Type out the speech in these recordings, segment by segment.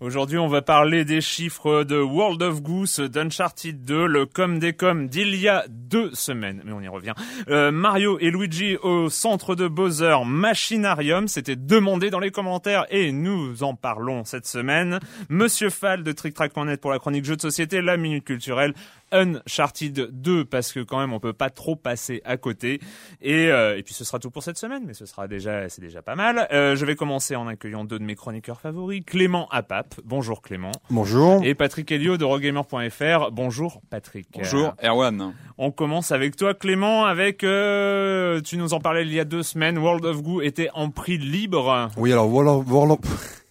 Aujourd'hui, on va parler des chiffres de World of Goose, d'Uncharted 2, le com des com d'il y a deux semaines, mais on y revient. Euh, Mario et Luigi au centre de Bowser Machinarium, c'était demandé dans les commentaires et nous en parlons cette semaine. Monsieur Fall de TrickTrack.net pour la chronique jeux de société, la minute culturelle, Uncharted 2 parce que quand même on peut pas trop passer à côté. Et, euh, et puis ce sera tout pour cette semaine mais ce sera déjà c'est déjà pas mal. Euh, je vais commencer en accueillant deux de mes chroniqueurs favoris Clément Apap. Bonjour Clément. Bonjour. Et Patrick Helio de Rogamer.fr bonjour Patrick. Bonjour Erwan. On commence avec toi Clément avec euh, tu nous en parlais il y a deux semaines World of Goo était en prix libre. Oui alors World of, World of...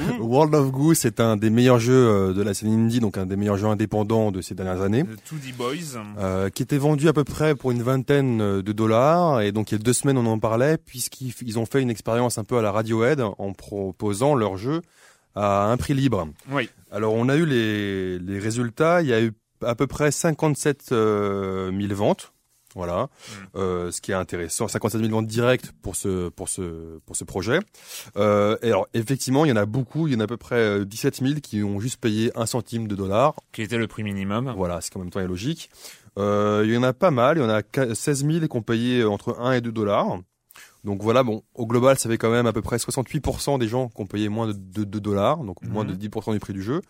World of Goo, c'est un des meilleurs jeux euh, de la scène indie, donc un des meilleurs jeux indépendants de ces dernières années. The 2D Boys. Euh, qui était vendu à peu près pour une vingtaine euh, de dollars. Et donc il y a deux semaines, on en parlait, puisqu'ils ont fait une expérience un peu à la Radiohead en proposant leur jeu à un prix libre. Oui. Alors on a eu les, les résultats. Il y a eu à peu près 57 000 ventes. Voilà, mm. euh, ce qui est intéressant, 57 000 ventes directes pour ce pour ce pour ce projet. Euh, et alors effectivement, il y en a beaucoup, il y en a à peu près 17 euh, 000 qui ont juste payé un centime de dollar, qui était le prix minimum. Voilà, ce qui en même temps est logique. Euh, il y en a pas mal, il y en a 16 000 qui ont payé entre 1 et 2 dollars. Donc voilà, bon, au global, ça fait quand même à peu près 68% des gens qui ont payé moins de 2 dollars, donc moins de 10% mhm. du prix du jeu.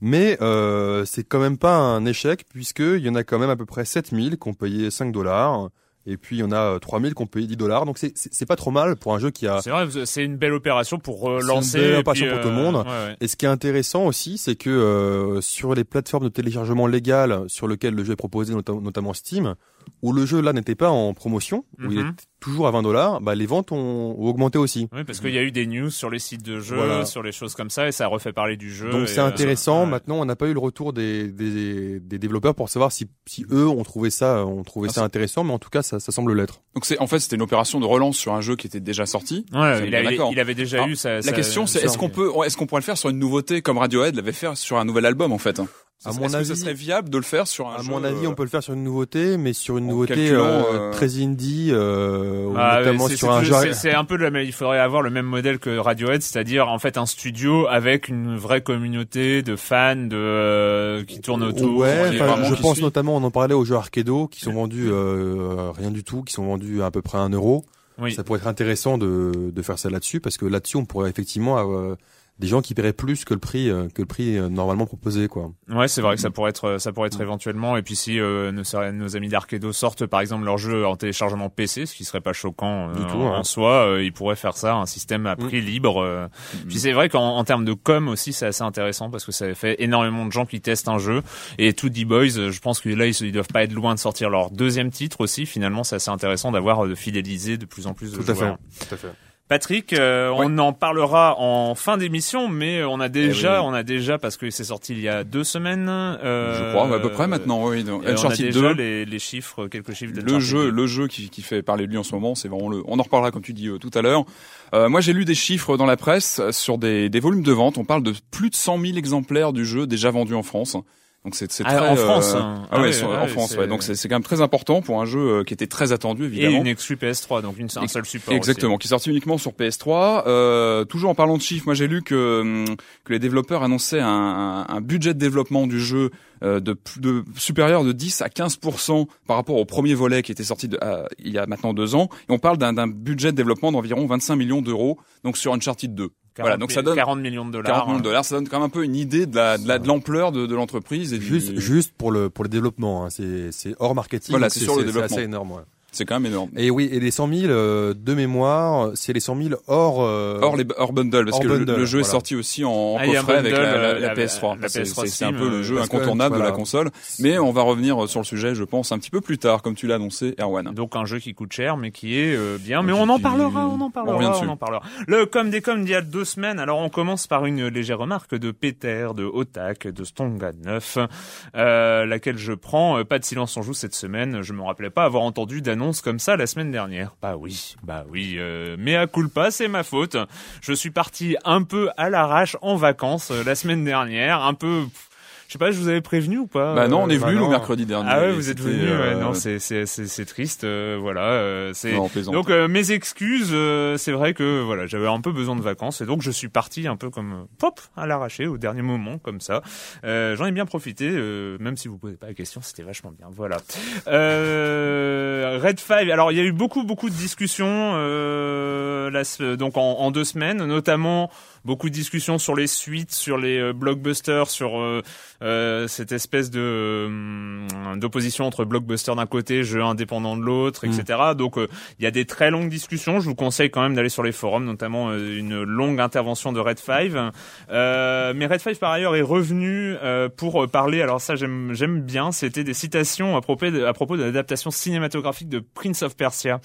Mais euh, c'est quand même pas un échec, puisqu'il y en a quand même à peu près 7000 qui ont payé 5 dollars. Et puis il y en a 3000 qui ont payé 10 dollars, donc c'est pas trop mal pour un jeu qui a. C'est vrai, c'est une belle opération pour relancer. Une belle opération pour tout le monde. Euh, et ce qui est intéressant aussi, c'est que euh, sur les plateformes de téléchargement légales sur lesquelles le jeu est proposé, notamment Steam, où le jeu là n'était pas en promotion, où il mhm. est toujours à 20 dollars, bah les ventes ont, augmenté aussi. Oui, parce qu'il y a eu des news sur les sites de jeux, sur les choses comme ça, et ça a refait parler du jeu. Donc c'est euh, intéressant. Maintenant, on n'a pas eu le retour des, des, des, développeurs pour savoir si, si eux ont trouvé ça, ont trouvé ah, ça intéressant, mais en tout cas, ça, ça semble l'être. Donc c'est en fait c'était une opération de relance sur un jeu qui était déjà sorti. Ouais, il, avait, il avait déjà eu ça. La question c'est est-ce qu'on peut, est-ce qu'on pourrait le faire sur une nouveauté comme Radiohead l'avait fait sur un nouvel album en fait à mon avis, ça serait viable de le faire sur un à jeu. mon avis, on peut le faire sur une nouveauté, mais sur une nouveauté euh, euh, très indie, euh, ah, notamment sur un jeu. C'est un peu le même. Il faudrait avoir le même modèle que Radiohead, c'est-à-dire en fait un studio avec une vraie communauté de fans de euh, qui tournent autour. Ouais, je pense notamment, on en parlait aux jeux Arcado qui sont vendus rien du tout, qui sont vendus à, peu près un euro. Oui. Ça pourrait être intéressant de, de faire ça là-dessus parce que là-dessus on pourrait effectivement des gens qui paieraient plus que le prix euh, que le prix euh, normalement proposé quoi. Ouais, c'est vrai que ça pourrait être ça pourrait être éventuellement et puis si euh, nos, nos amis d'Arkedo sortent par exemple leur jeu en téléchargement PC, ce qui serait pas choquant Du tout, en, soi, ils pourraient faire ça un système à prix libre. Puis c'est vrai qu'en en termes de com aussi c'est assez intéressant parce que ça fait énormément de gens qui testent un jeu et tout D-Boys, je pense que là ils, ils doivent pas être loin de sortir leur deuxième titre aussi. Finalement, c'est assez intéressant d'avoir de fidéliser de plus en plus de Tout à joueurs. fait. Tout à fait. Patrick, euh, on en parlera en fin d'émission, mais on a déjà, Eh oui. on a déjà parce que c'est sorti il y a deux semaines. euh, Je crois, à peu près maintenant, oui. Donc, on a déjà 2, les, les chiffres, quelques chiffres. le jeu, 2. le jeu qui, qui fait parler de lui en ce moment, c'est vraiment le. On en reparlera comme tu dis euh, tout à l'heure. Euh, moi, j'ai lu des chiffres dans la presse sur des, des volumes de vente. On parle de plus de 100 000 exemplaires du jeu déjà vendus en France. Donc c'est Ah, très en France, euh, hein. ah, Ah ouais, en France c'est- ouais donc c'est quand même très important pour un jeu euh, qui était très attendu et évidemment une exclu PS3, donc une, un seul support. Exactement, qui est sorti uniquement sur PS3. Euh, toujours en parlant de chiffres, moi j'ai lu que, hum, que les développeurs annonçaient un, un, budget de développement du jeu euh, de, plus- de supérieur de 10 à 15% par rapport au premier volet qui était sorti de- à- il y a maintenant deux ans. Et on parle d'un d'un budget de développement d'environ 25 millions d'euros, donc sur Uncharted 2. Aussi. 40 voilà, donc ça donne 40 millions de dollars. 40 millions de dollars, ça donne quand même un peu une idée de la de la- de l'ampleur de, de l'entreprise et du- Juste, juste pour le pour le développement, hein, c'est c'est hors marketing. Voilà, c'est sur le C'est développement. assez énorme. Ouais. C'est quand même énorme. Et oui, et les 100 000 euh, de mémoire, c'est les 100 000 hors. euh, Hors les hors bundle parce hors que le- bundle, le, jeu est sorti aussi en, en Ah, coffret avec la, la- euh, la la- PS3. la C'est- PS3 c'est un peu le euh, jeu que, incontournable de la console. Mais on va revenir sur le sujet, je pense, un petit peu plus tard, comme tu l'as annoncé, Erwan. Donc un jeu qui coûte cher, mais qui est euh, bien. Mais on en parlera, on en on parlera, on, dessus. en parlera. Le comme des comme d'il y a deux semaines. Alors on commence par une légère remarque de Peter, de Otak, de Stonga 9, euh, laquelle je prends. Pas de silence en joue cette semaine. Je me rappelais pas avoir entendu d'annonce comme ça la semaine dernière. Bah oui, bah oui. Euh, mais à culpa, c'est ma faute. Je suis parti un peu à l'arrache en vacances euh, la semaine dernière, un peu. Je sais pas, je vous avais prévenu ou pas Bah non, on est Euh, bah venu le mercredi dernier. Ah ouais, vous êtes venu. ouais, euh, non, c'est c'est c'est c'est triste. euh, voilà, euh, c'est. Donc euh, mes excuses, euh, c'est vrai que voilà, j'avais un peu besoin de vacances et donc je suis parti un peu comme pop à l'arraché au dernier moment comme ça. Euh, J'en ai bien profité, euh, même si vous posez pas la question, c'était vachement bien. Voilà. Euh, Red 5. Alors il y a eu beaucoup beaucoup de discussions euh, donc en, en deux semaines, notamment beaucoup de discussions sur les suites, sur les euh, blockbusters, sur euh, euh, cette espèce de d'opposition entre blockbuster d'un côté, jeu indépendant de l'autre, etc. Donc euh, il y a des très longues discussions. Je vous conseille quand même d'aller sur les forums, notamment une longue intervention de Red 5. Euh, mais Red 5 par ailleurs est revenu euh, pour parler. Alors ça j'aime j'aime bien. C'était des citations à propos de, à propos de l'adaptation cinématographique de Prince of Persia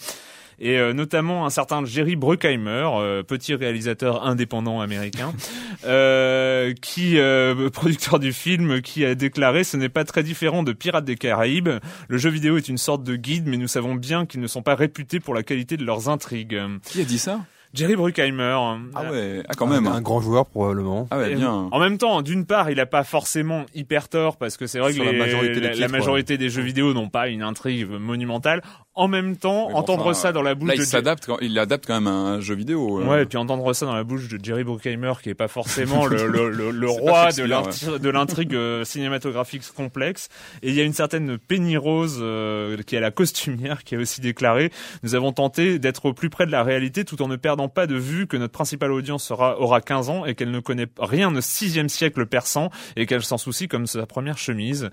et euh, notamment un certain Jerry Bruckheimer, euh, petit réalisateur indépendant américain, euh, qui euh, producteur du film, qui a déclaré ce n'est pas très différent de Pirates des Caraïbes. Le jeu vidéo est une sorte de guide, mais nous savons bien qu'ils ne sont pas réputés pour la qualité de leurs intrigues. Qui a dit ça? Jerry Bruckheimer. Ah ouais, ah quand même. Un, un grand joueur probablement. Ah ouais, bien. En même temps, d'une part, il a pas forcément hyper tort parce que c'est vrai que la les- majorité des la, titres, majorité des jeux vidéo n'ont pas une intrigue monumentale. En même temps, Oui, bon, entendre enfin, ça dans la bouche Là, de il s'adapte, quand- il l'adapte quand même à un jeu vidéo. euh. Ouais, et puis entendre ça dans la bouche de Jerry Bruckheimer, qui est pas forcément le, le, le, le roi de de l'intrigue euh, cinématographique complexe. Et il y a une certaine Penny Rose, euh, qui est la costumière, qui a aussi déclaré « Nous avons tenté d'être au plus près de la réalité tout en ne perdant pas de vue que notre principale audience sera, aura 15 ans et qu'elle ne connaît rien au sixième siècle persan et qu'elle s'en soucie comme sa première chemise. »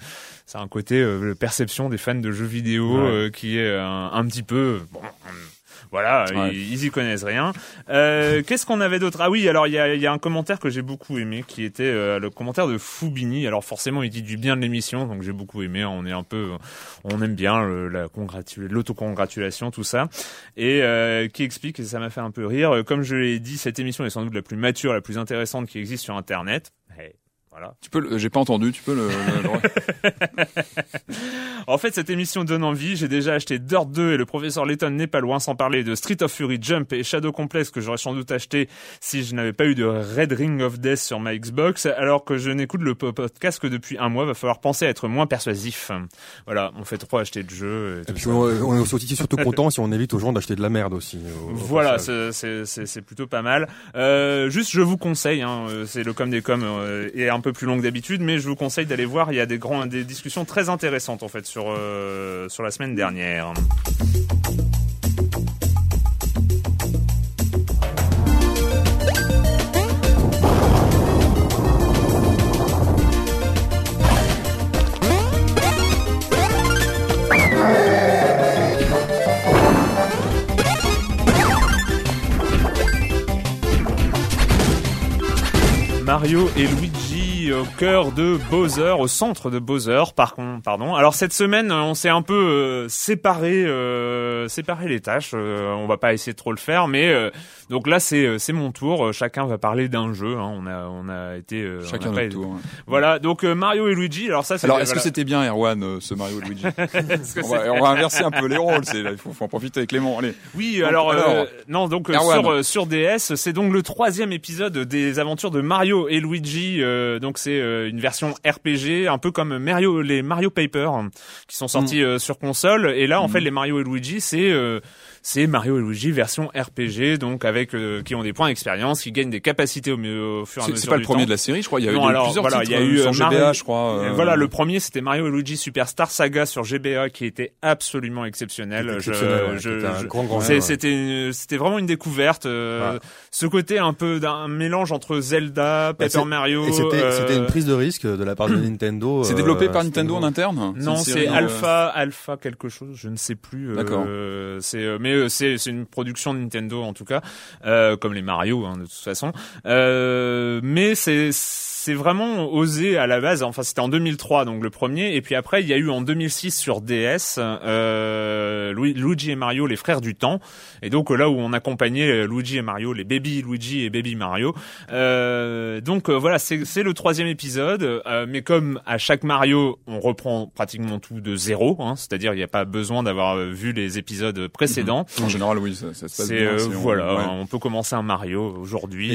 C'est un côté euh, perception des fans de jeux vidéo Ouais. euh, qui est un, un petit peu... Bon, voilà, Ouais. ils, ils y connaissent rien. Euh, Qu'est-ce qu'on avait d'autre? Ah oui, alors il y a, y a un commentaire que j'ai beaucoup aimé, qui était euh, le commentaire de Foubini. Alors forcément, il dit du bien de l'émission, donc j'ai beaucoup aimé. On est un peu, on aime bien le- la l'autocongratulation, tout ça, et euh, qui explique, et ça m'a fait un peu rire. euh, Comme je l'ai dit, cette émission est sans doute la plus mature, la plus intéressante qui existe sur Internet. Eh, voilà. Tu peux, le- j'ai pas entendu. Tu peux le. le- le- En fait, cette émission donne envie. J'ai déjà acheté Dirt 2 et le professeur Layton n'est pas loin, sans parler de Street of Fury, Jump et Shadow Complex que j'aurais sans doute acheté si je n'avais pas eu de Red Ring of Death sur ma Xbox. Alors que je n'écoute le po- podcast que depuis un mois, va falloir penser à être moins persuasif. Voilà, on fait trop acheter de jeux. Et Et tout puis ça. on, on est aussi surtout content si on évite aux gens d'acheter de la merde aussi. au- au Voilà, c'est- plutôt pas mal. Euh, juste, je vous conseille, hein, euh, c'est le com des com euh, est un peu plus longue d'habitude, mais je vous conseille d'aller voir. Il y a des, grands, des discussions très intéressantes en fait sur, euh, sur la semaine dernière. Mario et Luigi au cœur de Bowser, au centre de Bowser, par contre, pardon. Alors cette semaine, on s'est un peu euh, séparé, euh, séparé les tâches. Euh, on va pas essayer de trop le faire, mais euh, donc là c'est c'est mon tour. Chacun va parler d'un jeu. Hein. On a on a été chacun notre tour. ouais. Voilà. Donc Mario et Luigi. Alors ça, c'est Alors, est-ce voilà. que c'était bien Erwan, euh, ce Mario et Luigi on, va, c'est- on va inverser un peu les rôles. Il faut, faut en profiter avec Clément. Allez. Oui, Donc, alors, alors, euh, non, donc euh, sur euh, sur DS, c'est donc le troisième épisode des aventures de Mario et Luigi. euh, donc c'est euh, une version RPG, un peu comme Mario les Mario Paper qui sont sortis Mm. euh, sur console. Et là, en fait, les Mario et Luigi, c'est euh, c'est Mario et Luigi version RPG, donc avec euh, qui ont des points d'expérience, qui gagnent des capacités au, fur et à C'est, mesure c'est pas le premier temps. de la série, je crois. Il y a eu, Non, eu alors, plusieurs voilà, titres il y a eu, euh, euh, sur GBA, Mario- je crois. Euh, Voilà, le premier c'était Mario et Luigi Superstar Saga sur GBA qui était absolument exceptionnel. Je- c'était ouais. Vraiment une découverte. euh, Ouais. Ce côté un peu d'un mélange entre Zelda, Paper c'est- Mario. Et c'était euh, c'était une prise de risque de la part de Nintendo. C'est euh, développé par Nintendo en interne Non, c'est Alpha, Alpha quelque chose, je ne sais plus. D'accord. c'est, euh, euh, c'est c'est une production de Nintendo en tout cas, euh, comme les Mario hein, de toute façon. Euh, mais c'est c'est vraiment osé à la base. Enfin, c'était en 2003 donc le premier, et puis après il y a eu en 2006 sur DS euh, Lu- Luigi et Mario, les frères du temps, et donc euh, là où on accompagnait euh, Luigi et Mario, les Baby Luigi et Baby Mario. Euh, donc euh, voilà, c'est le troisième épisode, euh, mais comme à chaque Mario, on reprend pratiquement tout de zéro, hein, c'est-à-dire il n'y a pas besoin d'avoir vu les épisodes précédents. En général, oui, ça, ça se passe bien. c'est- on- voilà, ouais. on peut commencer un Mario aujourd'hui.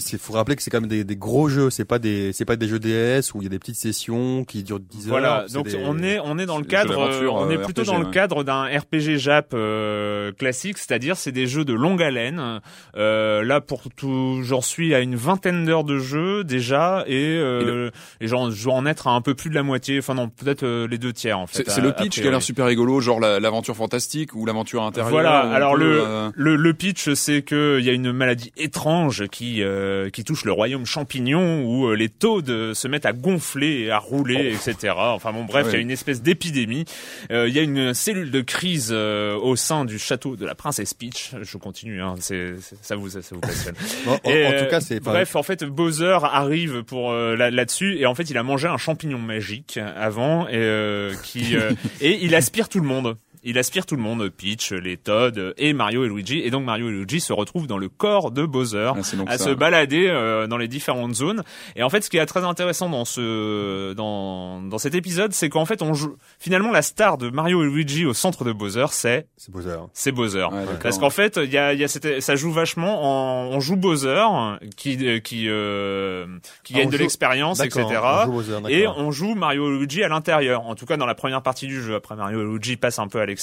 C'est- faut rappeler que c'est quand même des, des gros jeux. C'est pas des, c'est pas des jeux DS où il y a des petites sessions qui durent 10 heures. Voilà, donc des- on est on est dans le cadre, euh, on euh, est plutôt RPG, dans le cadre d'un RPG Jap euh, classique, c'est-à-dire c'est des jeux de longue haleine. Euh, là pour tout, j'en suis à une vingtaine d'heures de jeu déjà et euh, et, j'en je dois en être à un peu plus de la moitié, enfin non peut-être euh, les deux tiers en fait. C'est, le pitch qui a l'air super rigolo, genre la- l'aventure fantastique ou l'aventure intérieure. Voilà. Alors peut, le, euh, le le pitch, c'est que il y a une maladie étrange qui euh, qui touche le royaume champignon où euh, les taux de, se mettent à gonfler et à rouler, etc. Enfin bon, bref, il y a une espèce d'épidémie. Euh, Il y a une cellule de crise euh, au sein du château de la princesse Peach. Je continue, hein, c'est ça vous ça vous passionne. En, en- Et, en tout cas, c'est. Bref, en fait, Bowser arrive pour là- là-dessus et en fait, il a mangé un champignon magique avant et qui et il aspire tout le monde. Il aspire tout le monde, Peach, les Todd et Mario et Luigi. Et donc Mario et Luigi se retrouvent dans le corps de Bowser ah, à ça. se balader euh, dans les différentes zones. Et en fait, ce qui est très intéressant dans ce dans dans cet épisode, c'est qu'en fait, on joue finalement la star de Mario et Luigi au centre de Bowser, c'est C'est Bowser. c'est Bowser. Ouais. Parce qu'en fait, il y a, il y a cette- ça joue vachement. En, on joue Bowser, qui euh, qui euh, qui Ah, gagne de l'expérience, etc. On Bowser, Et on joue Mario et Luigi à l'intérieur. En tout cas, dans la première partie du jeu. Après, Mario et Luigi passent un peu à l'extérieur.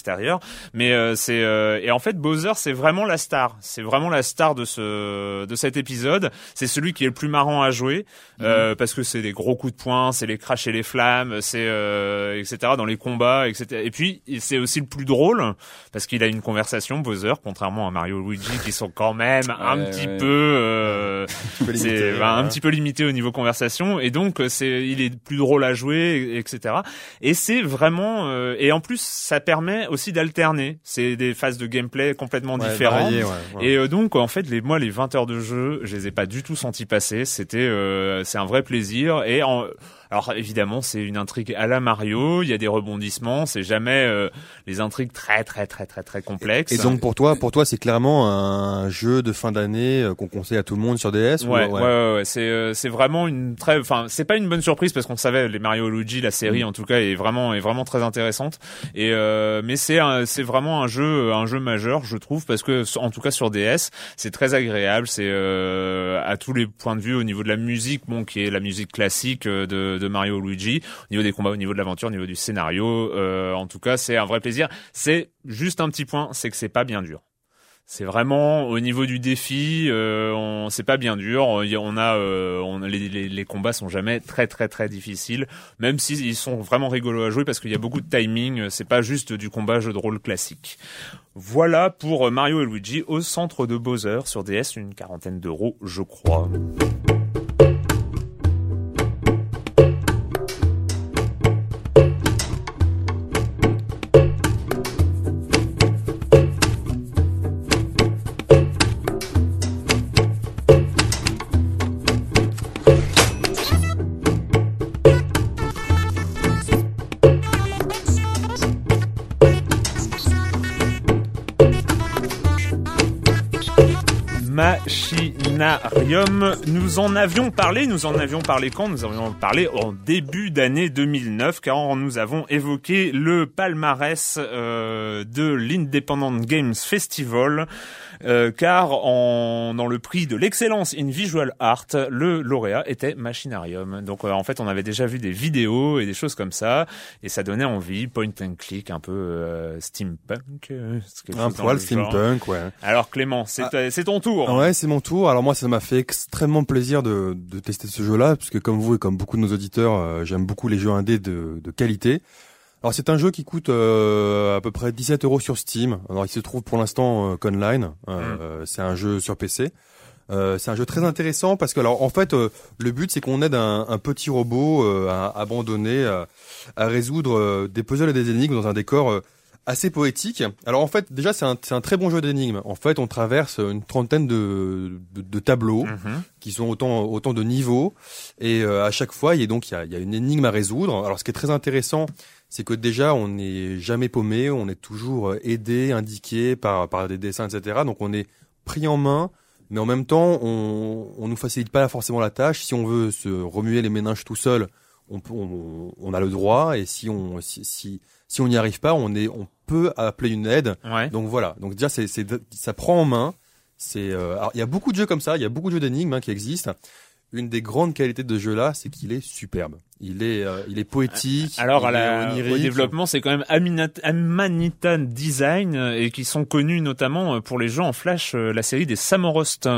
Mais euh, c'est euh, et en fait, Bowser, c'est vraiment la star. C'est vraiment la star de ce de cet épisode. C'est celui qui est le plus marrant à jouer euh, parce que c'est des gros coups de poing, c'est les crashs et les flammes, c'est etc. dans les combats, etc. Et puis c'est aussi le plus drôle parce qu'il a une conversation Bowser, contrairement à Mario et Luigi qui sont quand même un Ouais, petit ouais. peu c'est bah, un petit peu limité au niveau conversation et donc c'est il est plus drôle à jouer et- etc et c'est vraiment euh, et en plus ça permet aussi d'alterner. C'est des phases de gameplay complètement Ouais, différentes. varié, ouais, et euh, donc en fait les moi les 20 heures de jeu je les ai pas du tout senti passer. C'était euh, c'est un vrai plaisir. Et en alors évidemment c'est une intrigue à la Mario il y a des rebondissements c'est jamais euh, les intrigues très très très très très complexes Et donc pour toi, pour toi, c'est clairement un jeu de fin d'année euh, qu'on conseille à tout le monde sur DS. ou- Ouais, ouais, ouais, ouais. c'est euh, c'est vraiment une très, enfin c'est pas une bonne surprise parce qu'on savait les Mario Luigi, la série en tout cas est vraiment est vraiment très intéressante. Et euh, mais c'est c'est vraiment un jeu un jeu majeur je trouve parce que en tout cas sur DS c'est très agréable, c'est euh, à tous les points de vue au niveau de la musique, bon qui est la musique classique euh, de, de Mario Luigi, au niveau des combats, au niveau de l'aventure, au niveau du scénario, euh, en tout cas c'est un vrai plaisir. C'est juste un petit point, c'est que c'est pas bien dur. C'est vraiment au niveau du défi, euh, on c'est pas bien dur. On a, euh, les, combats sont jamais très très très difficiles, même s'ils ils sont vraiment rigolos à jouer parce qu'il y a beaucoup de timing. C'est pas juste du combat jeu de rôle classique. Voilà pour Mario et Luigi au centre de Bowser sur DS, une quarantaine d'euros, je crois. Nous en avions parlé, nous en avions parlé quand? Nous en avions parlé en début d'année 2009, car nous avons évoqué le palmarès euh, de l'Independent Games Festival. Euh, car en, dans le prix de l'excellence in visual art, le lauréat était Machinarium. Donc euh, en fait, on avait déjà vu des vidéos et des choses comme ça, et ça donnait envie, point and click, un peu euh, steampunk. un poil steampunk, ouais. Alors Clément, c'est ah. c'est ton tour. Ouais, c'est mon tour. Alors moi, ça m'a fait extrêmement plaisir de, de tester ce jeu-là, puisque comme vous et comme beaucoup de nos auditeurs, j'aime beaucoup les jeux indés de, de qualité. Alors c'est un jeu qui coûte euh, à peu près 17 euros sur Steam. Alors il se trouve pour l'instant euh, qu'online. Euh, mm. C'est un jeu sur PC. c'est un jeu très intéressant parce que alors en fait le but c'est qu'on aide un, un, petit robot abandonné à résoudre des puzzles et des énigmes dans un décor assez poétique. Alors en fait déjà c'est un, un, très bon jeu d'énigmes. En fait on traverse une trentaine de, de, de tableaux mm-hmm. qui sont autant autant de niveaux et à chaque fois il y a donc il y a, il y a une énigme à résoudre. Alors ce qui est très intéressant c'est que déjà on n'est jamais paumé, on est toujours euh, aidé, indiqué par par des dessins, etc. Donc on est pris en main, mais en même temps on on nous facilite pas forcément la tâche. Si on veut se remuer les méninges tout seul, on, on, on a le droit, et si on si si, on n'y arrive pas, on est on peut appeler une aide. Donc voilà. Donc déjà c'est c'est ça prend en main. C'est euh, il y a beaucoup de jeux comme ça, il y a beaucoup de jeux d'énigmes hein, qui existent. Une des grandes qualités de ce jeu-là, c'est qu'il est superbe. Il est, euh, il est poétique. Alors, à la, au développement, c'est quand même Amanitan Design euh, et qui sont connus notamment euh, pour les jeux en Flash, la série des Samorost.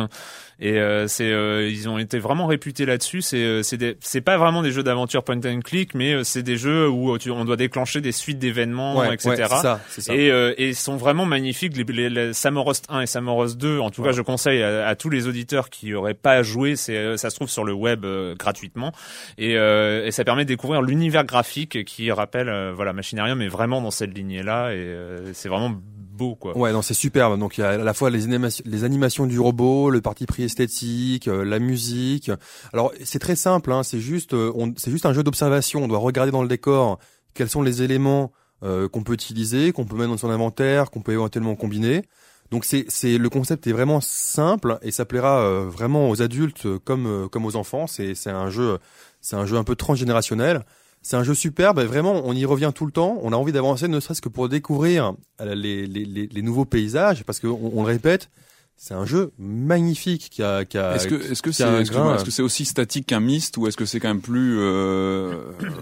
Et euh, c'est, ils ont été vraiment réputés là-dessus. C'est, c'est, c'est pas vraiment des jeux d'aventure point and click, mais c'est des jeux où tu, on doit déclencher des suites d'événements, etc. Ouais, ça, ça. Et, et ils sont vraiment magnifiques. Les, les, Samorost 1 et Samorost 2, en tout cas, je conseille à, à, tous les auditeurs qui auraient pas joué. C'est, ça se trouve sur le web gratuitement. Et, et ça permet de découvrir l'univers graphique qui rappelle, euh, voilà, Machinarium est vraiment dans cette lignée-là et euh, c'est vraiment beau quoi. Ouais, non, c'est superbe. Donc il y a à la fois les animations, les animations du robot, le parti pris esthétique, euh, la musique. Alors c'est très simple, hein, c'est juste, c'est juste un jeu d'observation. On doit regarder dans le décor quels sont les éléments qu'on peut utiliser, qu'on peut mettre dans son inventaire, qu'on peut éventuellement combiner. Donc c'est le concept est vraiment simple et ça plaira vraiment aux adultes comme comme aux enfants. C'est c'est un jeu c'est un jeu un peu transgénérationnel. C'est un jeu superbe, vraiment, on y revient tout le temps. On a envie d'avancer, ne serait-ce que pour découvrir les, les, les, nouveaux paysages, parce qu'on on le répète, c'est un jeu magnifique qui a, qui a Est-ce que est-ce que c'est est-ce que c'est aussi statique qu'un Myst ou est-ce que c'est quand même plus euh,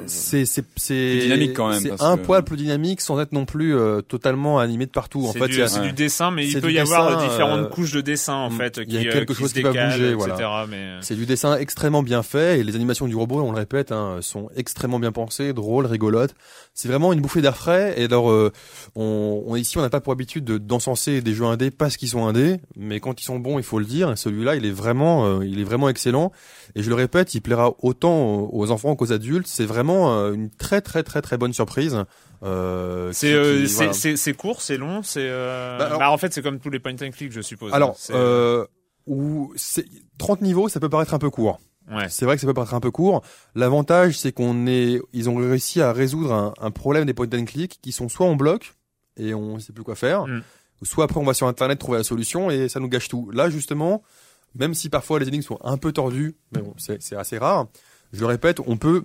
c'est c'est c'est dynamique quand même C'est un poil plus dynamique sans être non plus euh, totalement animé de partout en fait. C'est du dessin mais il peut y avoir différentes euh, couches de dessin en fait il y a quelque chose qui va bouger voilà. C'est du dessin extrêmement bien fait et les animations du robot on le répète hein, sont extrêmement bien pensées, drôles, rigolotes. C'est vraiment une bouffée d'air frais et alors on, on ici on n'a pas pour habitude d'encenser des jeux indés parce qu'ils sont indés mais quand ils sont bons, il faut le dire. Celui-là, il est vraiment, euh, il est vraiment excellent. Et je le répète, il plaira autant aux enfants qu'aux adultes. C'est vraiment euh, une très très très très bonne surprise. Euh, c'est c'est court, c'est long, c'est. Bah, bah, en fait, c'est comme tous les point and click, je suppose. Alors, c'est 30 niveaux, ça peut paraître un peu court. Ouais. C'est vrai que ça peut paraître un peu court. L'avantage, c'est qu'on est, ils ont réussi à résoudre un, un, problème des point and click qui sont soit en bloc et on sait plus quoi faire, mm soit après on va sur internet trouver la solution et ça nous gâche tout. Là justement, même si parfois les énigmes sont un peu tordues, mais bon, c'est assez rare. Je le répète, on peut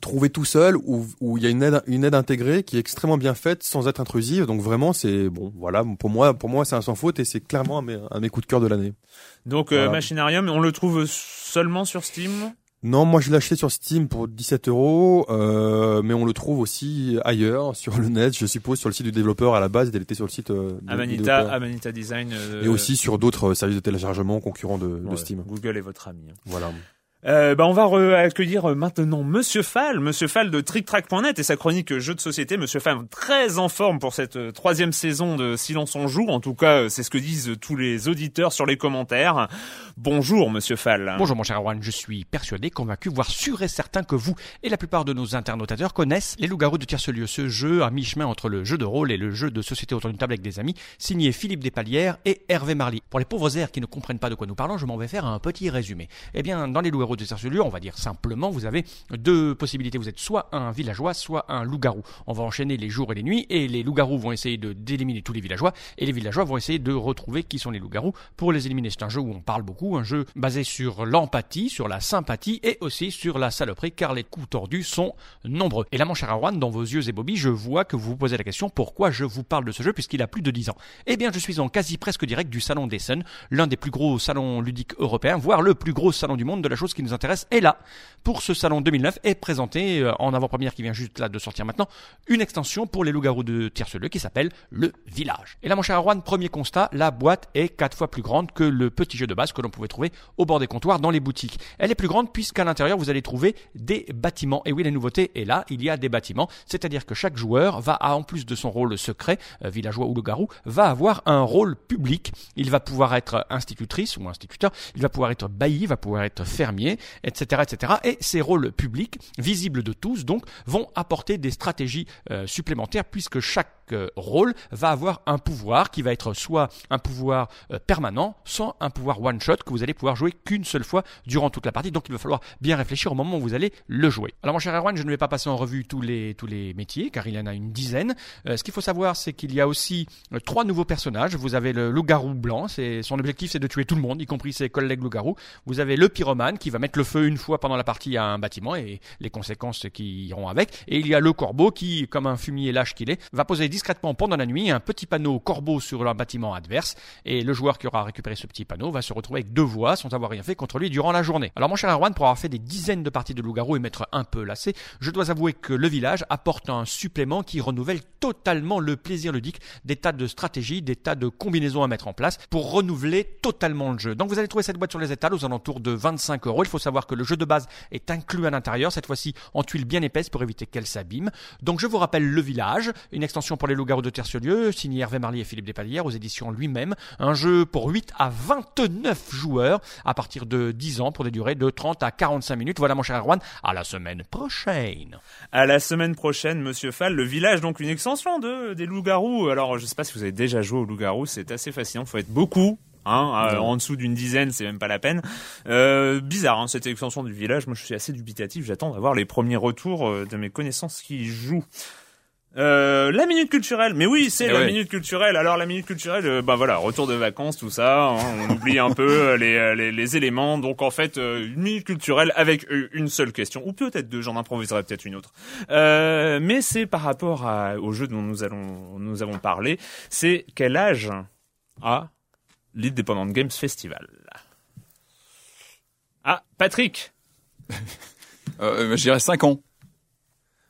trouver tout seul où, où il y a une aide, une aide intégrée qui est extrêmement bien faite sans être intrusive. Donc vraiment, c'est bon, voilà, pour moi, pour moi, c'est un sans faute et c'est clairement un, mes coups de cœur de l'année. Donc euh, Machinarium, on le trouve seulement sur Steam? Non, moi je l'ai acheté sur Steam pour 17 euros, euh, mais on le trouve aussi ailleurs sur le net, je suppose sur le site du développeur à la base, il était sur le site euh, Amanita, Amanita Design, euh, et aussi sur d'autres services de téléchargement concurrents de, de Steam. Google est votre ami. Hein. Voilà. Euh, bah on va accueillir euh, maintenant Monsieur Fall, Monsieur Fall de TrickTrack.net et sa chronique jeux de société. Monsieur Fall très en forme pour cette euh, troisième saison de Silence en joue. En tout cas, euh, c'est ce que disent tous les auditeurs sur les commentaires. Bonjour Monsieur Fall. Bonjour mon cher Erwan, je suis persuadé, convaincu, voire sûr et certain que vous et la plupart de nos internautateurs connaissent Les Loups-Garous de Tierce-Lieu, ce jeu à mi-chemin entre le jeu de rôle et le jeu de société autour d'une table avec des amis, signé Philippe Despalières et Hervé Marly. Pour les pauvres airs qui ne comprennent pas de quoi nous parlons, je m'en vais faire un petit résumé. Eh bien, dans Les Loups-Garous de on va dire simplement, vous avez deux possibilités. Vous êtes soit un villageois, soit un loup-garou. On va enchaîner les jours et les nuits, et les loups-garous vont essayer de d'éliminer tous les villageois, et les villageois vont essayer de retrouver qui sont les loups-garous pour les éliminer. C'est un jeu où on parle beaucoup, un jeu basé sur l'empathie, sur la sympathie, et aussi sur la saloperie, car les coups tordus sont nombreux. Et là, mon cher Arwan, dans vos yeux et Bobby, je vois que vous vous posez la question pourquoi je vous parle de ce jeu puisqu'il a plus de 10 ans? Eh bien, je suis en quasi presque direct du salon d'Essen, l'un des plus gros salons ludiques européens, voire le plus gros salon du monde de la chose qui nous intéresse. Et là, pour ce salon 2009, est présenté euh, en avant-première qui vient juste là de sortir maintenant, une extension pour les loups-garous de Tierce-Lieu qui s'appelle le Village. Et là, mon cher Arwan, premier constat, la boîte est quatre fois plus grande que le petit jeu de base que l'on pouvait trouver au bord des comptoirs dans les boutiques. Elle est plus grande puisqu'à l'intérieur, vous allez trouver des bâtiments. Et oui, la nouveauté est là, il y a des bâtiments, c'est-à-dire que chaque joueur va, en plus de son rôle secret, euh, villageois ou loup-garou, va avoir un rôle public. Il va pouvoir être institutrice ou instituteur, il va pouvoir être bailli, il va pouvoir être fermier, etc., etc. Et ces rôles publics, visibles de tous, donc, vont apporter des stratégies euh, supplémentaires puisque chaque euh, rôle va avoir un pouvoir qui va être soit un pouvoir euh, permanent, soit un pouvoir one shot que vous allez pouvoir jouer qu'une seule fois durant toute la partie. Donc il va falloir bien réfléchir au moment où vous allez le jouer. Alors mon cher Erwan, je ne vais pas passer en revue tous les métiers car il y en a une dizaine. ce qu'il faut savoir, c'est qu'il y a aussi trois nouveaux personnages. Vous avez le loup-garou blanc, son objectif c'est de tuer tout le monde, y compris ses collègues loup-garou. Vous avez le pyromane qui va mettre le feu une fois pendant la partie à un bâtiment et les conséquences qui iront avec. Et il y a le corbeau qui, comme un fumier lâche qu'il est, va poser discrètement pendant la nuit un petit panneau corbeau sur un bâtiment adverse. Et le joueur qui aura récupéré ce petit panneau va se retrouver avec deux voix sans avoir rien fait contre lui durant la journée. Alors mon cher Erwan, pour avoir fait des dizaines de parties de loup-garou et m'être un peu lassé, je dois avouer que le village apporte un supplément qui renouvelle totalement le plaisir ludique, des tas de stratégies, des tas de combinaisons à mettre en place pour renouveler totalement le jeu. Donc vous allez trouver cette boîte sur les étals aux alentours de 25 euros. Il faut savoir que le jeu de base est inclus à l'intérieur, cette fois-ci en tuiles bien épaisses pour éviter qu'elle s'abîme. Donc je vous rappelle Le Village, une extension pour les loups-garous de Tertiolieu, signé Hervé Marly et Philippe Despalières aux éditions lui-même. Un jeu pour 8 à 29 joueurs à partir de 10 ans pour des durées de 30 à 45 minutes. Voilà mon cher Erwan, à la semaine prochaine. À la semaine prochaine, Monsieur Fall, Le Village, donc une extension de, des loups-garous. Alors je sais pas si vous avez déjà joué aux loups-garous, c'est assez fascinant, faut être beaucoup Hein, euh, en dessous d'une dizaine, c'est même pas la peine. Euh, bizarre, hein, cette extension du village. Moi, je suis assez dubitatif. J'attends d'avoir les premiers retours euh, de mes connaissances qui jouent. Euh, la minute culturelle, mais oui, c'est Eh la ouais. minute culturelle. Alors la minute culturelle, euh, bah voilà, retour de vacances, tout ça. hein, on oublie un peu euh, les, les, les éléments. Donc en fait, une minute culturelle avec une seule question, ou peut-être deux. J'en improviserai peut-être une autre. Euh, mais c'est par rapport à, au jeu dont nous allons nous avons parlé. C'est quel âge a l'Independent Games Festival Ah, Patrick. Euh, je dirais 5 ans.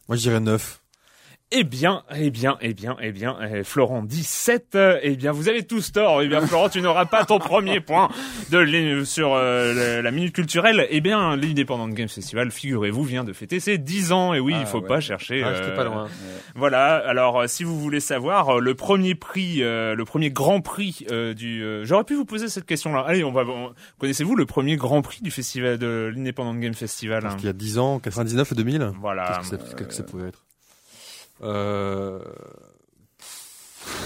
Moi, je dirais 9. Eh bien, eh bien, eh bien, eh bien, eh, Florent 17, euh, eh bien, vous avez tous tort. Eh bien, Florent, tu n'auras pas ton premier point de sur euh, la minute culturelle. Eh bien, l'Independent Games Festival, figurez-vous, vient de fêter ses 10 ans. Et oui, Ah, il faut ouais. pas chercher. Ah, j'étais euh, pas loin. Voilà. Alors, si vous voulez savoir, euh, le premier prix, euh, le premier Grand Prix euh, du, euh, j'aurais pu vous poser cette question-là. Allez, on va. on- Connaissez-vous le premier Grand Prix du festival de l'Independent Game Festival hein? Parce qu'il y a 10 ans, 99 et 2000. Voilà. Qu'est-ce que, c'est- qu'est-ce que ça pouvait être? Euh...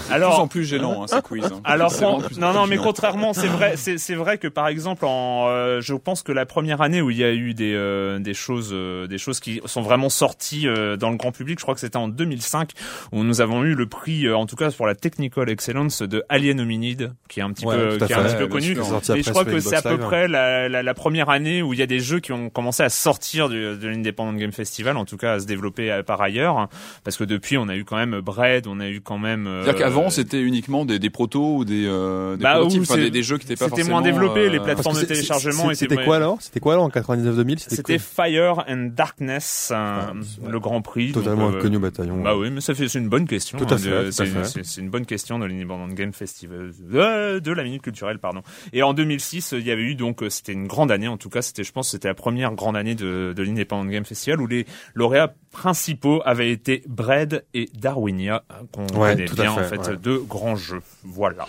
Alors, plus en plus gênant, hein, ces quiz. hein. Alors plus- non non mais contrairement c'est vrai c'est c'est vrai que par exemple en euh, je pense que la première année où il y a eu des euh, des choses euh, des choses qui sont vraiment sorties euh, dans le grand public je crois que c'était en 2005 où nous avons eu le prix euh, en tout cas pour la technical excellence de Alien Hominid qui est un petit Ouais, peu qui est un petit peu connu et je crois que c'est à peu Live. près la, la, la première année où il y a des jeux qui ont commencé à sortir du, de l'Independent Game Festival, en tout cas à se développer euh, par ailleurs, parce que depuis on a eu quand même Bread, on a eu quand même. Euh, C'est-à-dire qu'avant, c'était uniquement des, des protos ou des, euh, des Bah, prototypes, enfin, des, des jeux qui n'étaient pas c'était forcément... moins développé, les euh, plateformes Parce de téléchargement C'était quoi alors? C'était quoi alors en 99-2000 C'était quoi Fire and Darkness, euh, Ah, le Grand Prix. Totalement donc, euh, inconnu au bataillon. Bah oui, mais ça fait c'est une bonne question. Tout à hein, fait, c'est une- bonne question de l'Independent Game Festival euh, de la minute culturelle, pardon. Et en 2006, il y avait eu donc euh, c'était une grande année en tout cas. C'était je pense c'était la première grande année de, de l'Independent Game Festival où les lauréats principaux avaient été Bread et Darwinia hein, qu'on Ouais, connaît tout à bien en fait, fait ouais. deux grands jeux. Voilà.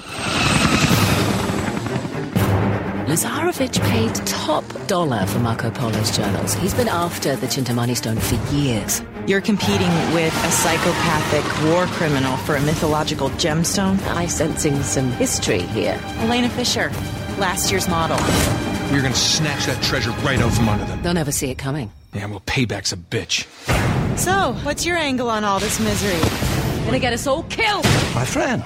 Lazarovich paid top dollar for Marco Polo's journals. He's been after the Chintamani stone for years. You're competing with a psychopathic war criminal for a mythological gemstone? I sensing some history here. Elena Fisher, last year's model. we're gonna snatch that treasure right out from under them. They'll never see it coming. Yeah, well, payback's a bitch. So, what's your angle on all this misery? Gonna get us all killed. My friend.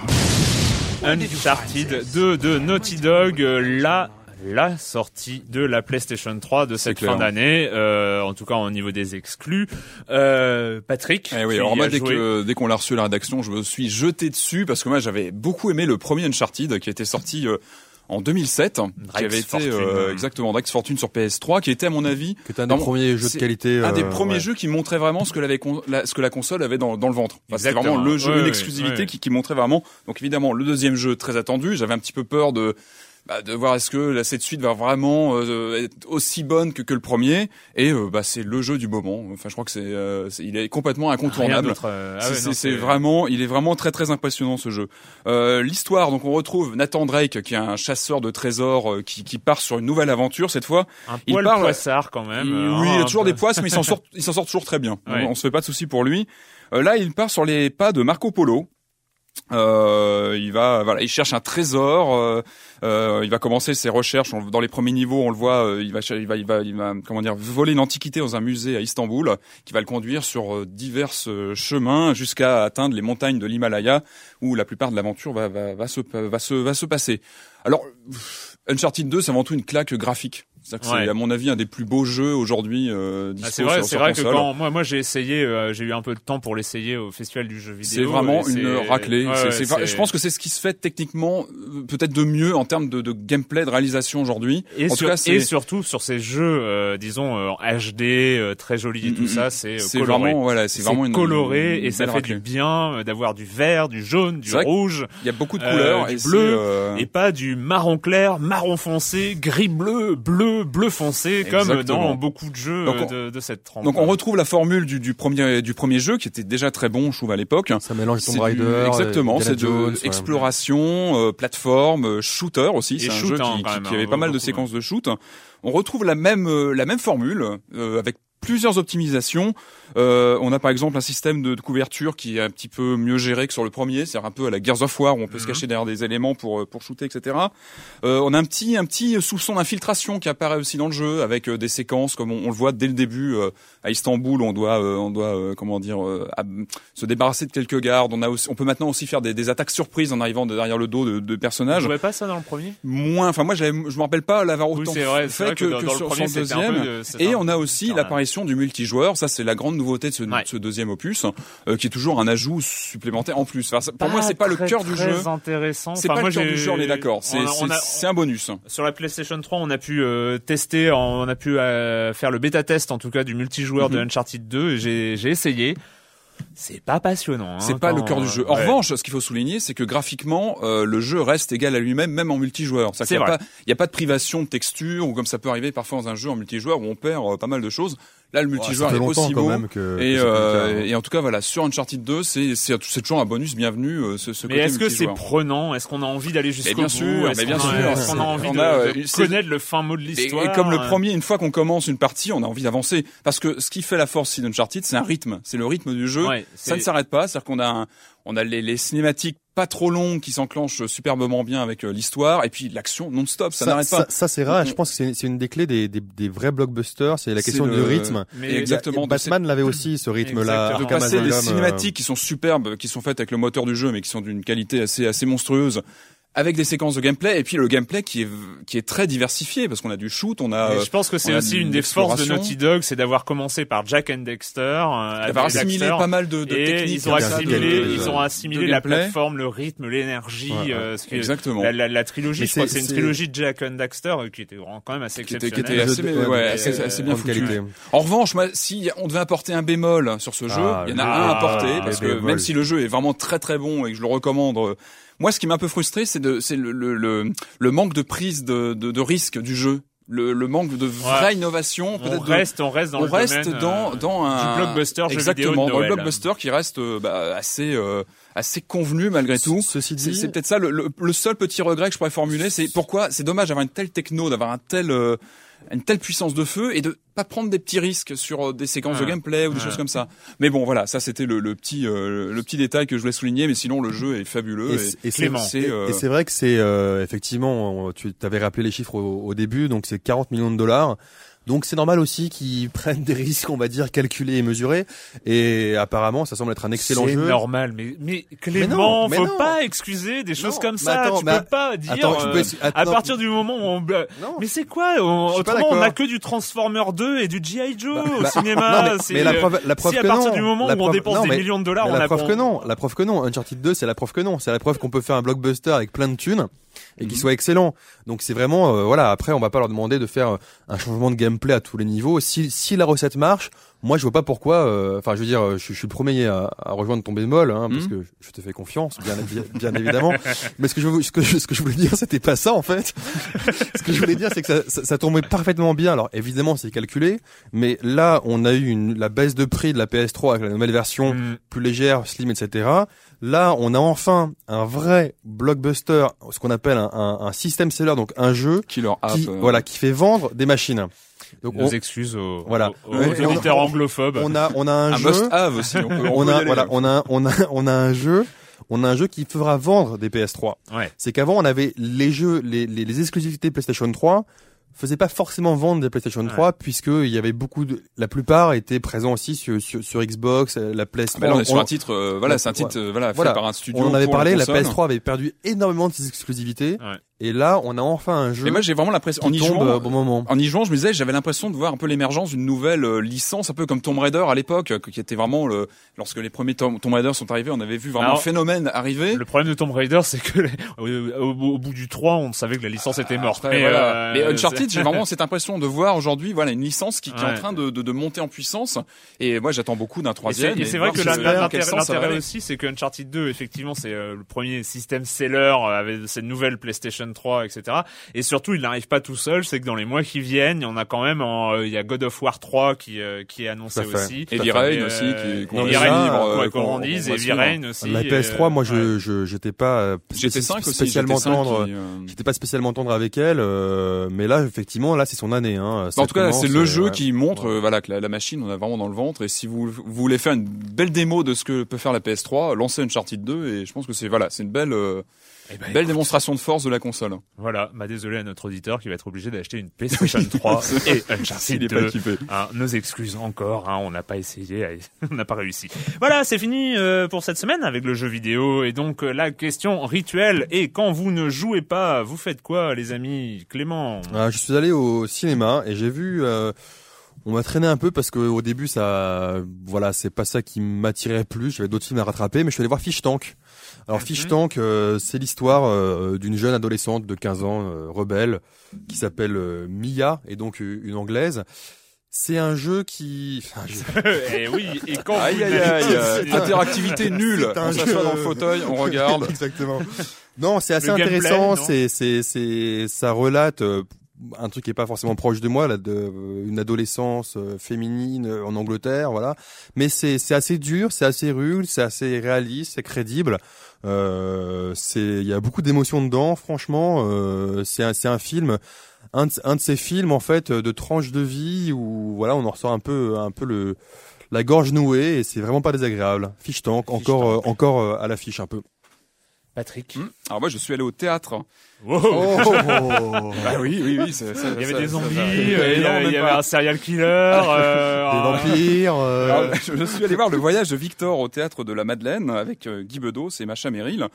Uncharted 2 de Naughty Dog, euh, la la sortie de la PlayStation 3 de cette clair. fin d'année, euh, en tout cas au niveau des exclus. Euh, Patrick, Eh oui, alors moi dès que dès qu'on l'a reçu à la rédaction, je me suis jeté dessus parce que moi j'avais beaucoup aimé le premier Uncharted qui était sorti euh, en 2007, qui avait été euh, exactement Drake's Fortune sur PS3, qui était à mon avis un des premiers jeux de qualité. un des euh, premiers ouais. jeux qui montrait vraiment ce que, la, ce que la console avait dans, dans le ventre. Enfin, c'était vraiment le jeu, Ouais, une ouais, exclusivité ouais. Qui, qui montrait vraiment. Donc évidemment, le deuxième jeu très attendu. J'avais un petit peu peur de bah, de voir est-ce que la cette suite va vraiment euh, être aussi bonne que, que le premier. Et euh, bah, c'est le jeu du moment. Enfin, je crois que c'est, euh, c'est- il est complètement incontournable. euh, ah C'est- c'est vraiment, il est vraiment très très impressionnant ce jeu. Euh, L'histoire, donc on retrouve Nathan Drake qui est un chasseur de trésors euh, qui, qui part sur une nouvelle aventure cette fois. un il poil poissard quand même. Il- oui, il a toujours peu. des poisses, mais il s'en sort, il s'en sort toujours très bien. Ouais. On, on se fait pas de soucis pour lui. Euh, là, il part sur les pas de Marco Polo. Euh, il va, voilà, il cherche un trésor. euh, euh, il va commencer ses recherches dans les premiers niveaux. On le voit, euh, il va, il va, il va, il va, comment dire, voler une antiquité dans un musée à Istanbul, qui va le conduire sur euh, divers chemins jusqu'à atteindre les montagnes de l'Himalaya, où la plupart de l'aventure va, va, se, va se, va se passer. Alors, Uncharted 2, c'est avant tout une claque graphique. Que Ouais. c'est, à mon avis, un des plus beaux jeux aujourd'hui. Euh, Ah, c'est vrai, c'est vrai que quand moi, moi j'ai essayé, euh, j'ai eu un peu de temps pour l'essayer au festival du jeu vidéo. C'est vraiment une c'est- raclée. Ouais, C'est- ouais, c'est va- c'est- Je pense que c'est ce qui se fait techniquement euh, peut-être de mieux en termes de, de gameplay, de réalisation aujourd'hui. Et, sur- c'est surtout sur ces jeux, euh, en HD, très jolis et tout Mm, mm, ça, c'est euh, c'est coloré. vraiment voilà, c'est vraiment une coloré une et ça fait raclée. du bien d'avoir du vert, du jaune, du C'est rouge Il y a beaucoup de couleurs du et c'est, bleu, et pas du marron clair, marron foncé, gris bleu, bleu, bleu foncé comme Exactement. dans beaucoup de jeux Donc on- de, de cette trempe. donc on retrouve la formule du, du premier du premier jeu qui était déjà très bon, je trouve à l'époque. Ça mélange Tomb Raider. exactement, c'est de ouais. exploration, euh, plateforme, euh, shooter aussi. C'est un shoot, jeu hein, qui, quand qui- même, qui avait hein, pas mal de beaucoup, séquences de shoot. On retrouve la même euh, la même formule euh, avec plusieurs optimisations. Euh, on a par exemple un système de, de couverture qui est un petit peu mieux géré que sur le premier, c'est un peu à la Gears of War où on peut Mhm. se cacher derrière des éléments pour euh, pour shooter, etc. Euh, on a un petit un petit soupçon d'infiltration qui apparaît aussi dans le jeu avec des séquences comme on, on le voit dès le début euh, à Istanbul, on doit on doit comment dire se débarrasser de quelques gardes. On a aussi, on peut maintenant aussi faire des, des attaques surprises en arrivant de- derrière le dos de, de personnages. jouais pas ça dans le premier? Moins, enfin moi je me rappelle pas l'avoir Oui, autant c'est vrai, fait vrai que, que dans- que dans le sur, premier, le un peu deuxième. de- Et on a aussi différent. Du multijoueur. Ça c'est la grande nouveauté de ce, Ouais. de ce deuxième opus, euh, qui est toujours un ajout supplémentaire en plus. Enfin, ça- pour Pas moi c'est pas le cœur du jeu. intéressant. C'est Enfin, pas moi, le cœur du jeu, on est d'accord. C'est on un bonus. Sur la PlayStation 3, on a pu euh, tester, on a pu euh, faire le bêta test en tout cas du multijoueur de Mhm. Uncharted 2 et j'ai essayé. C'est pas passionnant. hein, C'est pas le cœur du jeu. En ouais. revanche, ce qu'il faut souligner, c'est que graphiquement, euh, le jeu reste égal à lui-même, même en multijoueur. C'est Il n'y a, vrai. pas- il y a pas de privation de texture, ou comme ça peut arriver parfois dans un jeu en multijoueur où on perd euh, pas mal de choses. Là, le multijoueur est aussi quand beau. même que. Et, que euh, hein. et en tout cas, voilà, sur Uncharted 2, c'est toujours un bonus bienvenu. euh, ce, ce Mais est-ce que c'est prenant? Est-ce qu'on a envie d'aller jusqu'au bien bout? sûr, Est-ce mais bien qu'on a- sûr. Est-ce qu'on a envie On de, a, de euh, c'est- connaître le fin mot de l'histoire et comme le premier, une fois qu'on commence une partie, on a envie d'avancer. Parce que ce qui fait la force d'Uncharted, c'est un rythme. C'est le rythme du jeu. ouais, Ça ne s'arrête pas, c'est-à-dire qu'on a un- on a les, les cinématiques pas trop longues qui s'enclenchent superbement bien avec euh, l'histoire et puis l'action non-stop, ça, n'arrête pas. Ça, ça, c'est rare. et On- Je pense que c'est une des clés des, des, des vrais blockbusters. C'est la question le- du rythme. mais exactement. Batman l'avait aussi ce rythme-là. De passer des euh, cinématiques qui sont superbes, qui sont faites avec le moteur du jeu, mais qui sont d'une qualité assez assez monstrueuse, avec des séquences de gameplay, et puis le gameplay qui est qui est très diversifié parce qu'on a du shoot, on a Mais je pense que c'est aussi une des forces de. Naughty Dog, c'est d'avoir commencé par Jack and Dexter, euh, avec d'avoir assimilé Dexter, pas mal de, de et techniques. ils ont assimilé, de- ils ont assimilé la gameplay. plateforme, le rythme, l'énergie, Ouais, ouais. euh, ce qui est- Exactement. la, la, la trilogie, je crois que c'est- une trilogie de Jack and Dexter euh, qui était quand même assez Qui était- qui exceptionnelle. était assez- ouais, assez- assez bien grande foutu. qualité. En revanche, moi, si on devait apporter un bémol sur ce jeu, Ah, il y en a un à ah, apporter les parce que même si le jeu est vraiment très très bon et que je le recommande, euh, moi, ce qui m'a un peu frustré, c'est de, c'est le, le, le, le manque de prise de, de, de risque du jeu, le, le manque de vraie Ouais. innovation, On de- reste, on reste dans on le reste domaine, dans euh, dans un du blockbuster jeu vidéo exactement de dans le Noël. blockbuster qui reste euh, bah, assez euh, assez convenu malgré tout. Ceci C'est dit, c'est peut-être ça le, le, le seul petit regret que je pourrais formuler, c'est pourquoi c'est dommage d'avoir une telle techno, d'avoir un tel euh, une telle puissance de feu et de pas prendre des petits risques sur euh, des séquences de Ouais. gameplay ou des Ouais. choses comme ça. Mais bon, voilà, ça c'était le, le petit euh, le petit détail que je voulais souligner. Mais sinon, le jeu est fabuleux. Et Et, c'est- et c'est Clément. c'est, euh, Et c'est vrai que c'est euh, effectivement, tu t'avais rappelé les chiffres au, au début, donc c'est 40 millions de dollars. Donc c'est normal aussi qu'ils prennent des risques, on va dire, calculés et mesurés. Et apparemment, ça semble être un excellent C'est jeu. normal, mais, mais Clément, mais faut non. pas excuser des choses Non, comme ça. attends, tu peux pas dire. attends, tu peux euh, essayer- à attends. partir du moment où on. Non. Mais c'est quoi on- pas Autrement, on a que du Transformer 2 et du G.I. Joe Bah, au bah, cinéma. mais, c'est- mais la preuve, la preuve si à partir du moment où on dépense des millions de dollars, on la preuve que non, la preuve que non. Uncharted 2, c'est la preuve que non. C'est la preuve qu'on peut faire un blockbuster avec plein de thunes et Mhm. qu'il soit excellent. Donc c'est vraiment, euh, voilà. Après, on va pas leur demander de faire euh, un changement de gameplay à tous les niveaux. Si, si la recette marche, moi je vois pas pourquoi. euh, Enfin, je veux dire, euh, je, je suis le premier à, à rejoindre ton bémol, hein, parce Mhm. que je te fais confiance, bien, bien, bien évidemment. Mais ce que je, ce que, je- ce que je voulais dire, c'était pas ça en fait. ce que je voulais dire, c'est que ça, ça, ça tombait parfaitement bien. Alors évidemment, c'est calculé, mais là, on a eu une, la baisse de prix de la PS3 avec la nouvelle version Mm. plus légère, slim, etc. Là, on a enfin un vrai blockbuster, ce qu'on appelle un, un, un system seller, donc un jeu Killer App. qui, euh, voilà, qui fait vendre des machines. Donc Nos on, excuses aux, Voilà. aux, aux Ouais, on- auditeurs on- anglophobes. on a, on a un, un jeu. must-have aussi. On, peut, on, a, voilà, là. on a, on a, on a un jeu. On a un jeu qui fera vendre des PS3. Ouais. C'est qu'avant, on avait les jeux, les, les, les exclusivités PlayStation 3 faisaient pas forcément vendre des PlayStation 3 puisque il y avait beaucoup de, la plupart étaient présents aussi sur, sur, sur Xbox, euh, la Ah, PlayStation. bah là, on est sur On- un titre, euh, voilà, c'est un titre, euh, voilà, Voilà. fait par un studio. on en avait parlé, la console. PS3 avait perdu énormément de ses exclusivités. Ouais. Et là, on a enfin un jeu Et moi, j'ai vraiment l'impression, en y jouant, bon moment. En y jouant, je me disais, j'avais l'impression de voir un peu l'émergence d'une nouvelle euh, licence, un peu comme Tomb Raider à l'époque, euh, qui était vraiment le, lorsque les premiers Tom- Tomb Raider sont arrivés, on avait vu vraiment Alors, le phénomène arriver. Le problème de Tomb Raider, c'est que au, bout du 3, on savait que la licence était morte. Après, mais, voilà. euh, mais Uncharted, j'ai vraiment cette impression de voir aujourd'hui, voilà, une licence qui, qui est en train de, de, de monter en puissance. Et moi, j'attends beaucoup d'un troisième. Et c'est vrai que l'intérêt aussi, c'est que Uncharted 2, effectivement, c'est euh, le premier système seller avec cette nouvelle PlayStation 3, etc. Et surtout, il n'arrive pas tout seul. C'est que dans les mois qui viennent, il y en a quand même. en, euh, Il y a God of War 3 qui euh, qui est annoncé aussi. Et V-Rain Et, aussi, euh, qui- qu'on euh, qu'on dise, et. V-Rain aussi. La et, PS3, moi, euh, ouais. je, je, j'étais pas euh, GT5 aussi, spécialement GT5 tendre. euh, J'étais pas spécialement tendre avec elle, euh, mais là, effectivement, là, c'est son année. Hein. Ça en tout cas, c'est le euh, jeu qui montre, euh, voilà, que la, machine, on a vraiment dans le ventre. Et si vous, vous voulez faire une belle démo de ce que peut faire la PS3, lancez Uncharted 2. Et je pense que c'est voilà, c'est une belle, euh, Eh ben, belle écoute, démonstration de force de la console. Voilà, bah désolé à notre auditeur qui va être obligé d'acheter une PlayStation 3 et Uncharted S'il est 2. pas kiffé. Hein, nos excuses encore, hein, on n'a pas essayé, on n'a pas réussi. Voilà, c'est fini euh, pour cette semaine avec le jeu vidéo et donc euh, la question rituelle et quand vous ne jouez pas, vous faites quoi les amis? Clément? Ah, je suis allé au cinéma et j'ai vu. On m'a traîné un peu parce que au début, ça, voilà, c'est pas ça qui m'attirait plus. J'avais d'autres films à rattraper, mais je suis allé voir Fish Tank. Alors Mhm. Fish Tank, euh, c'est l'histoire euh, d'une jeune adolescente de 15 ans, euh, rebelle, qui s'appelle euh, Mia, et donc euh, une anglaise. C'est un jeu qui, enfin, je- Eh oui, et quand Aïe vous aïe aïe, pas- euh, interactivité nulle. On s'assoit dans le fauteuil, on regarde. Exactement. Non, c'est assez Le intéressant. C'est, c'est, c'est, ça relate euh, un truc qui est pas forcément proche de moi, là, de euh, une adolescence euh, féminine euh, en Angleterre, voilà. Mais c'est, c'est assez dur, c'est assez rude, c'est assez réaliste, c'est crédible. Euh, c'est, il y a beaucoup d'émotions dedans. Franchement, euh, c'est, un, c'est un film. Un de, un de ces films en fait de tranches de vie où voilà on en ressort un peu un peu le la gorge nouée et c'est vraiment pas désagréable. Fiche tank encore encore à l'affiche un peu. Patrick. Hmm. Alors moi, je suis allé au théâtre. Wow. Oh, Bah oui, oui, oui. ça- ça- Il y avait ça- des zombies, ça- euh, il y avait, même il y avait pas. un serial killer. euh, Des vampires. euh, Alors, je suis allé voir le voyage de Victor au théâtre de la Madeleine avec euh, Guy Bedos et Macha Merrill.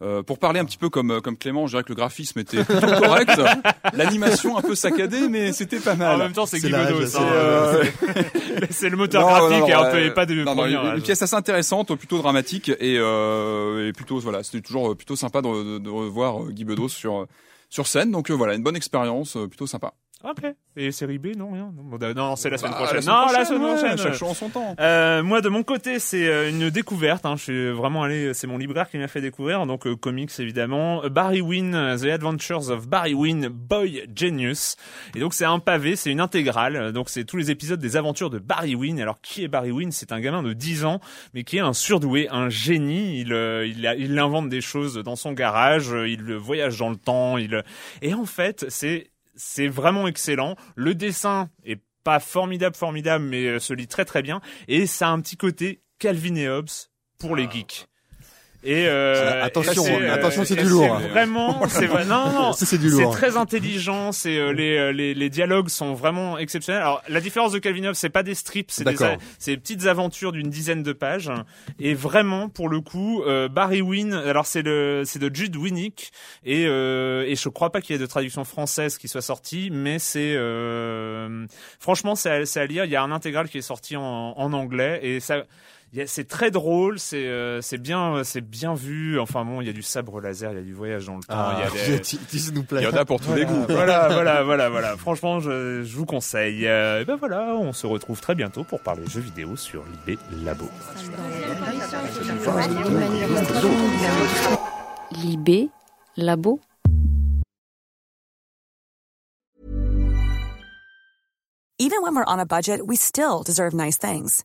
Euh, pour parler un petit peu comme comme Clément, je dirais que le graphisme était plutôt correct, l'animation un peu saccadée, mais c'était pas En mal. même temps, c'est c'est, hein, euh, c'est le moteur Non, graphique non, non, et un euh, peu et pas de non, non, premier une, pièce assez intéressante, plutôt dramatique et, euh, et plutôt voilà, c'était toujours euh, plutôt sympa de, de- de revoir euh, Guy Bedos sur sur scène. Donc euh, voilà, une bonne expérience, euh, plutôt sympa. Ok. Et série B, non, rien. Non, bah, non, c'est la semaine Bah, prochaine. la semaine non, la prochaine, semaine ouais, prochaine. chaque chose en son temps. Euh, moi, de mon côté, c'est euh, une découverte. Hein. Je suis vraiment allé. C'est mon libraire qui m'a fait découvrir. Donc, euh, comics évidemment. Euh, Barry Wynn, euh, The Adventures of Barry Wynn, Boy Genius. Et donc, c'est un pavé, c'est une intégrale. Euh, Donc, c'est tous les épisodes des aventures de Barry Wynn. Alors, qui est Barry Wynn C'est un gamin de 10 ans, mais qui est un surdoué, un génie. Il, euh, il, a- il invente des choses dans son garage. euh, Il euh, voyage dans le temps. Il euh, et en fait, c'est c'est vraiment excellent. Le dessin est pas formidable, formidable, mais euh, se lit très très bien. Et ça a un petit côté Calvin et Hobbes pour les geeks. Et euh, Attention, et hein, attention, c'est du lourd. Vraiment, c'est vrai. Non, non, c'est du c'est lourd. très intelligent. C'est euh, les, euh, les les dialogues sont vraiment exceptionnels. Alors la différence de Calvin Hobbes, c'est pas des strips, c'est des petites aventures d'une dizaine de pages. Et vraiment, pour le coup, euh, Barry Wynn. Alors c'est le c'est de Jude Winnick et euh, et je crois pas qu'il y ait de traduction française qui soit sortie, mais c'est euh, franchement c'est à, à lire. Il y a un intégral qui est sorti en, en anglais et ça. C'est très drôle, c'est euh, c'est bien c'est bien vu. Enfin bon, il y a du sabre laser, il y a du voyage dans le temps, Ah, il y a des, nous plaît. Il y en a pour tous les goûts. voilà, voilà, voilà, voilà. Franchement, je, je vous conseille. Euh, et ben voilà, on se retrouve très bientôt pour parler jeux vidéo sur l'IB Labo. Libé, labo. Even when we're on a budget, we still deserve nice things.